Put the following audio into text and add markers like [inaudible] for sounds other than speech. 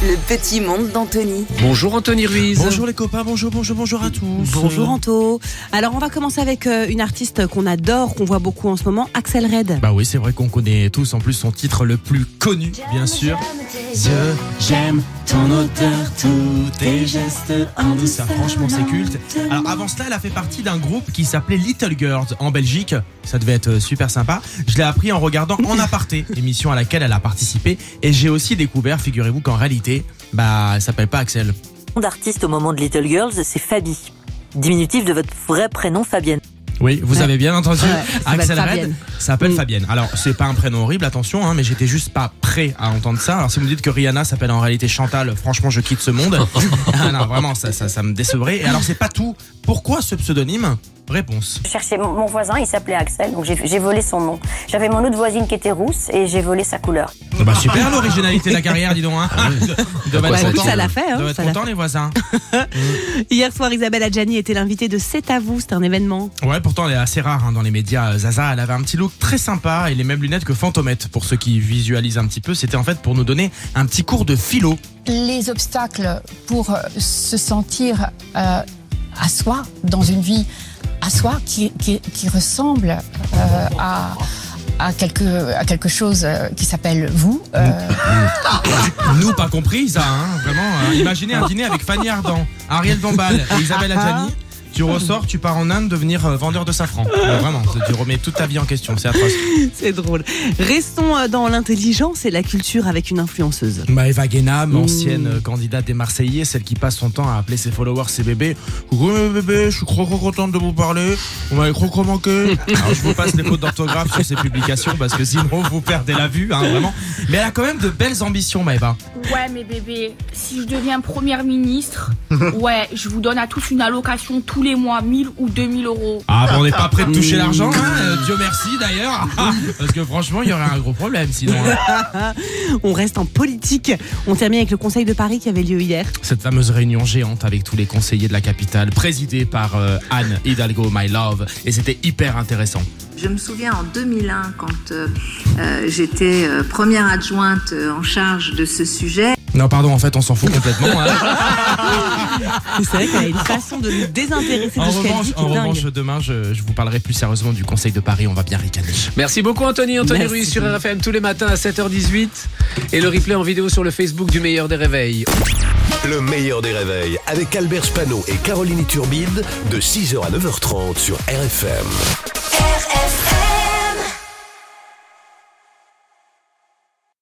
Le petit monde d'Anthony. Bonjour Anthony Ruiz. Bonjour les copains, bonjour, bonjour, bonjour à tous. Bonjour Anto. Alors on va commencer avec euh, une artiste qu'on adore, qu'on voit beaucoup en ce moment, Axel Red. Bah oui, c'est vrai qu'on connaît tous en plus son titre le plus connu, bien sûr. Je, j'aime ton odeur, tous tes gestes en douceur. Franchement, c'est culte. Alors avant cela, elle a fait partie d'un groupe qui s'appelait Little Girls en Belgique. Ça devait être euh, super sympa. Je l'ai appris en regardant En aparté, [laughs] émission à laquelle elle a participé. Et j'ai aussi découvert, figurez-vous qu'en réalité, bah, elle s'appelle pas Axel. nom d'artiste au moment de Little Girls, c'est Fabi. Diminutif de votre vrai prénom Fabienne. Oui, vous Ouais. avez bien entendu. Ouais, Axel Red s'appelle Mm. Fabienne. Alors, c'est pas un prénom horrible, attention, hein, mais j'étais juste pas prêt à entendre ça. Alors, si vous me dites que Rihanna s'appelle en réalité Chantal, franchement, je quitte ce monde. [laughs] ah non, vraiment, ça, ça, ça me décevrait. Et alors, c'est pas tout. Pourquoi ce pseudonyme? Réponse. Je cherchais mon, voisin, il s'appelait Axel, donc j'ai volé son nom. J'avais mon autre voisine qui était rousse et j'ai volé sa couleur. Oh, bah, super l'originalité de la carrière, dis donc. Hein. Bah, écoute, contents. ça l'a fait, hein, être ça l'a contents, les voisins. [laughs] Hier soir, Isabelle Adjani était l'invitée de C'est à vous, c'est un événement. Ouais, pourtant, elle est assez rare hein, dans les médias. Euh, Zaza, elle avait un petit look très sympa et les mêmes lunettes que Fantomette. Pour ceux qui visualisent un petit peu, c'était en fait pour nous donner un petit cours de philo. les obstacles pour euh, se sentir euh, à soi dans une vie soi qui, ressemble euh, à, à, quelque, à quelque chose euh, qui s'appelle vous. Euh, Nous, pas compris ça, hein, vraiment. hein. Imaginez un dîner avec Fanny Ardant, Ariel Dombal et Isabelle Adjani. Tu ressors, tu pars en Inde devenir euh, vendeur de safran. Vraiment, tu remets toute ta vie en question, c'est atroce. [laughs] C'est drôle. Restons euh, dans l'intelligence et la culture avec une influenceuse. Maëva Guénam, ancienne euh, candidate des Marseillais, celle qui passe son temps à appeler ses followers ses bébés. Coucou mes bébés, je suis trop trop contente de vous parler. Vous m'avez trop trop manqué. Alors je vous passe les fautes d'orthographe sur ces publications parce que sinon vous perdez la vue, hein, vraiment. Mais elle a quand même de belles ambitions, Maëva. Ouais, mais bébé, si je deviens première ministre, [laughs] ouais, je vous donne à tous une allocation tous les mois, 1000 ou 2000 euros. Ah, bah, on n'est pas prêt de toucher l'argent, hein, euh, Dieu merci d'ailleurs. [laughs] Parce que franchement, il y aurait un gros problème sinon. hein. [laughs] On reste en politique. On termine avec le Conseil de Paris qui avait lieu hier. Cette fameuse réunion géante avec tous les conseillers de la capitale, présidée par euh, Anne Hidalgo, my love, et c'était hyper intéressant. Je me souviens en 2001, quand euh, euh, j'étais euh, première adjointe euh, en charge de ce sujet, Non, pardon, en fait, on s'en fout complètement. hein. C'est vrai qu'elle a une façon de nous désintéresser de En ce qu'elle revanche, dit qui en est dingue. revanche, demain, je, je vous parlerai plus sérieusement du Conseil de Paris. On va bien ricaner. Merci beaucoup Anthony. Anthony Merci. Ruiz sur RFM tous les matins à 7h18 et le replay en vidéo sur le Facebook du meilleur des réveils. Le meilleur des réveils avec Albert Spano et Caroline Turbide de 6h à 9h30 sur RFM. RFM